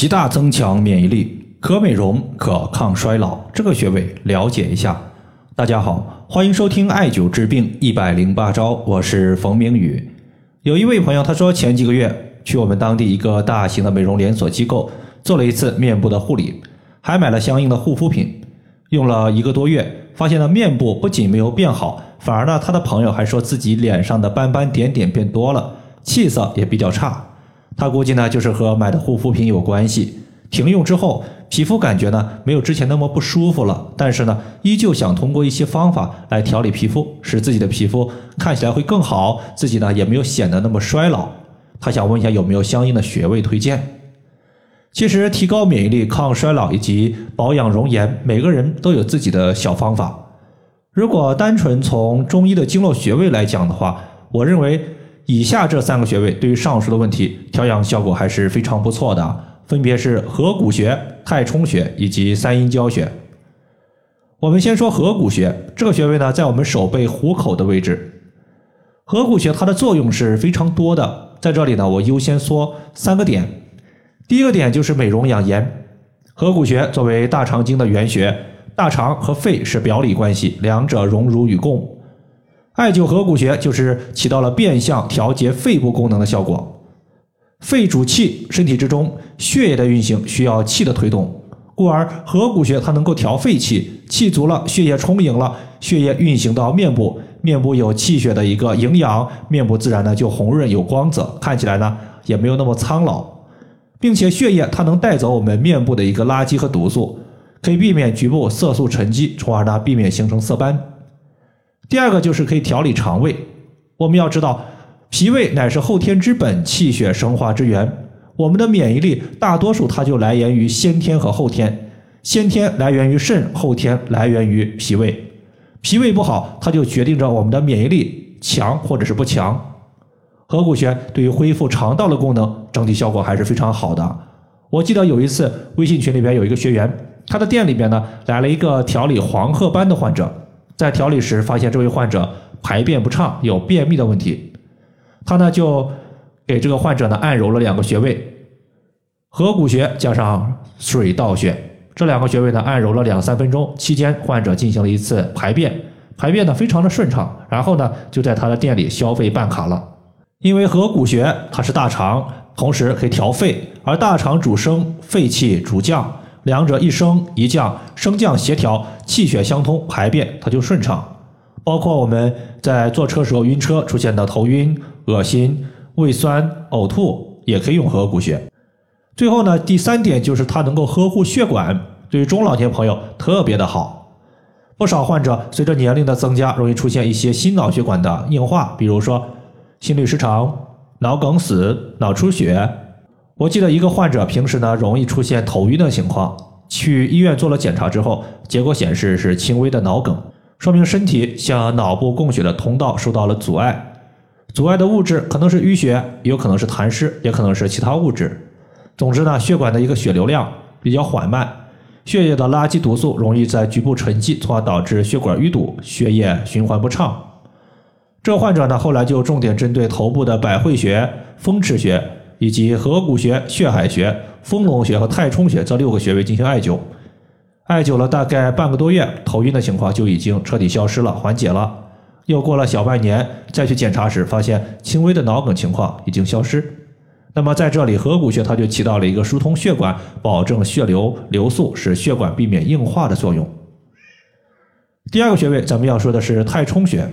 极大增强免疫力，可美容，可抗衰老。这个穴位了解一下。大家好，欢迎收听艾灸治病一百零八招，我是冯明宇。有一位朋友他说，前几个月去我们当地一个大型的美容连锁机构做了一次面部的护理，还买了相应的护肤品，用了一个多月，发现呢面部不仅没有变好，反而呢他的朋友还说自己脸上的斑斑点点变多了，气色也比较差。他估计呢，就是和买的护肤品有关系。停用之后，皮肤感觉呢没有之前那么不舒服了，但是呢，依旧想通过一些方法来调理皮肤，使自己的皮肤看起来会更好，自己呢也没有显得那么衰老。他想问一下有没有相应的穴位推荐？其实提高免疫力、抗衰老以及保养容颜，每个人都有自己的小方法。如果单纯从中医的经络穴位来讲的话，我认为。以下这三个穴位对于上述的问题调养效果还是非常不错的，分别是合谷穴、太冲穴以及三阴交穴。我们先说合谷穴，这个穴位呢在我们手背虎口的位置。合谷穴它的作用是非常多的，在这里呢我优先说三个点。第一个点就是美容养颜。合谷穴作为大肠经的原穴，大肠和肺是表里关系，两者荣辱与共。艾灸合谷穴就是起到了变相调节肺部功能的效果。肺主气，身体之中血液的运行需要气的推动，故而合谷穴它能够调肺气，气足了，血液充盈了，血液运行到面部，面部有气血的一个营养，面部自然呢就红润有光泽，看起来呢也没有那么苍老，并且血液它能带走我们面部的一个垃圾和毒素，可以避免局部色素沉积，从而呢避免形成色斑。第二个就是可以调理肠胃。我们要知道，脾胃乃是后天之本，气血生化之源。我们的免疫力大多数它就来源于先天和后天，先天来源于肾，后天来源于脾胃。脾胃不好，它就决定着我们的免疫力强或者是不强。合谷穴对于恢复肠道的功能，整体效果还是非常好的。我记得有一次微信群里边有一个学员，他的店里边呢来了一个调理黄褐斑的患者。在调理时，发现这位患者排便不畅，有便秘的问题。他呢就给这个患者呢按揉了两个穴位，合谷穴加上水道穴这两个穴位呢按揉了两三分钟，期间患者进行了一次排便，排便呢非常的顺畅。然后呢就在他的店里消费办卡了。因为合谷穴它是大肠，同时可以调肺，而大肠主升，肺气主降。两者一升一降，升降协调，气血相通，排便它就顺畅。包括我们在坐车时候晕车出现的头晕、恶心、胃酸、呕吐，也可以用合谷穴。最后呢，第三点就是它能够呵护血管，对于中老年朋友特别的好。不少患者随着年龄的增加，容易出现一些心脑血管的硬化，比如说心律失常、脑梗死、脑出血。我记得一个患者平时呢容易出现头晕的情况，去医院做了检查之后，结果显示是轻微的脑梗，说明身体向脑部供血的通道受到了阻碍。阻碍的物质可能是淤血，有可能是痰湿，也可能是其他物质。总之呢，血管的一个血流量比较缓慢，血液的垃圾毒素容易在局部沉积，从而导致血管淤堵，血液循环不畅。这患者呢后来就重点针对头部的百会穴、风池穴。以及合谷穴、血海穴、丰隆穴和太冲穴这六个穴位进行艾灸，艾灸了大概半个多月，头晕的情况就已经彻底消失了，缓解了。又过了小半年，再去检查时，发现轻微的脑梗情况已经消失。那么在这里，合谷穴它就起到了一个疏通血管、保证血流流速、使血管避免硬化的作用。第二个穴位，咱们要说的是太冲穴。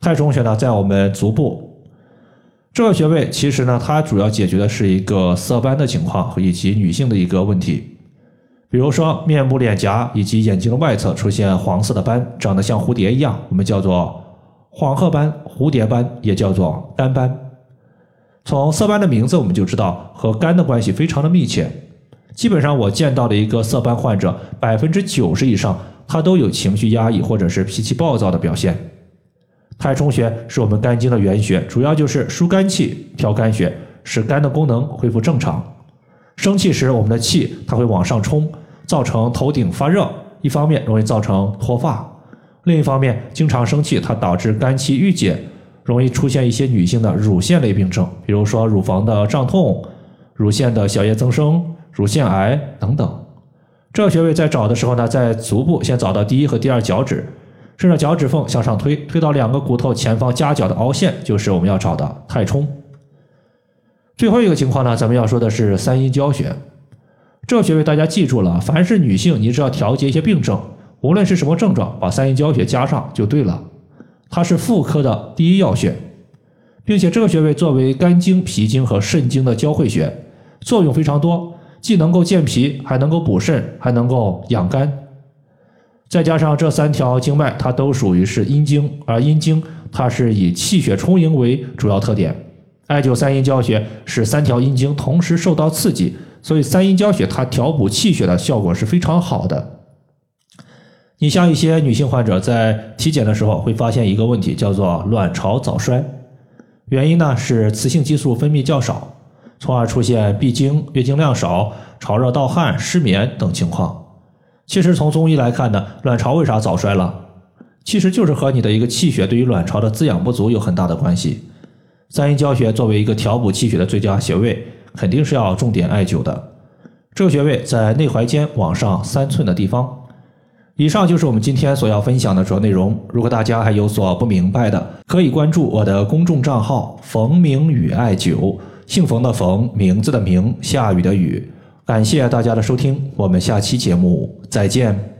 太冲穴呢，在我们足部。这个穴位其实呢，它主要解决的是一个色斑的情况以及女性的一个问题，比如说面部、脸颊以及眼睛的外侧出现黄色的斑，长得像蝴蝶一样，我们叫做黄褐斑、蝴蝶斑，也叫做肝斑。从色斑的名字我们就知道和肝的关系非常的密切。基本上我见到的一个色斑患者，百分之九十以上他都有情绪压抑或者是脾气暴躁的表现。太冲穴是我们肝经的原穴，主要就是疏肝气、调肝血，使肝的功能恢复正常。生气时，我们的气它会往上冲，造成头顶发热，一方面容易造成脱发；另一方面，经常生气它导致肝气郁结，容易出现一些女性的乳腺类病症，比如说乳房的胀痛、乳腺的小叶增生、乳腺癌等等。这个穴位在找的时候呢，在足部先找到第一和第二脚趾，顺着脚趾缝向上推，推到两个骨头前方夹角的凹陷，就是我们要找的太冲。最后一个情况呢，咱们要说的是三阴交穴。这个穴位大家记住了，凡是女性，你只要调节一些病症，无论是什么症状，把三阴交穴加上就对了。它是妇科的第一要穴，并且这个穴位作为肝经、脾经和肾经的交汇穴，作用非常多。既能够健脾，还能够补肾，还能够养肝。再加上这三条经脉，它都属于是阴经，而阴经它是以气血充盈为主要特点。艾灸三阴交穴使三条阴经同时受到刺激，所以三阴交穴它调补气血的效果是非常好的。你像一些女性患者在体检的时候会发现一个问题，叫做卵巢早衰，原因呢是雌性激素分泌较少。从而出现闭经、月经量少、潮热盗汗、失眠等情况。其实从中医来看呢，卵巢为啥早衰了？其实就是和你的一个气血对于卵巢的滋养不足有很大的关系。三阴交穴作为一个调补气血的最佳穴位，肯定是要重点艾灸的。这个穴位在内踝尖往上三寸的地方。以上就是我们今天所要分享的主要内容。如果大家还有所不明白的，可以关注我的公众账号“冯明宇艾灸”。姓冯的冯，名字的名，下雨的雨。感谢大家的收听，我们下期节目再见。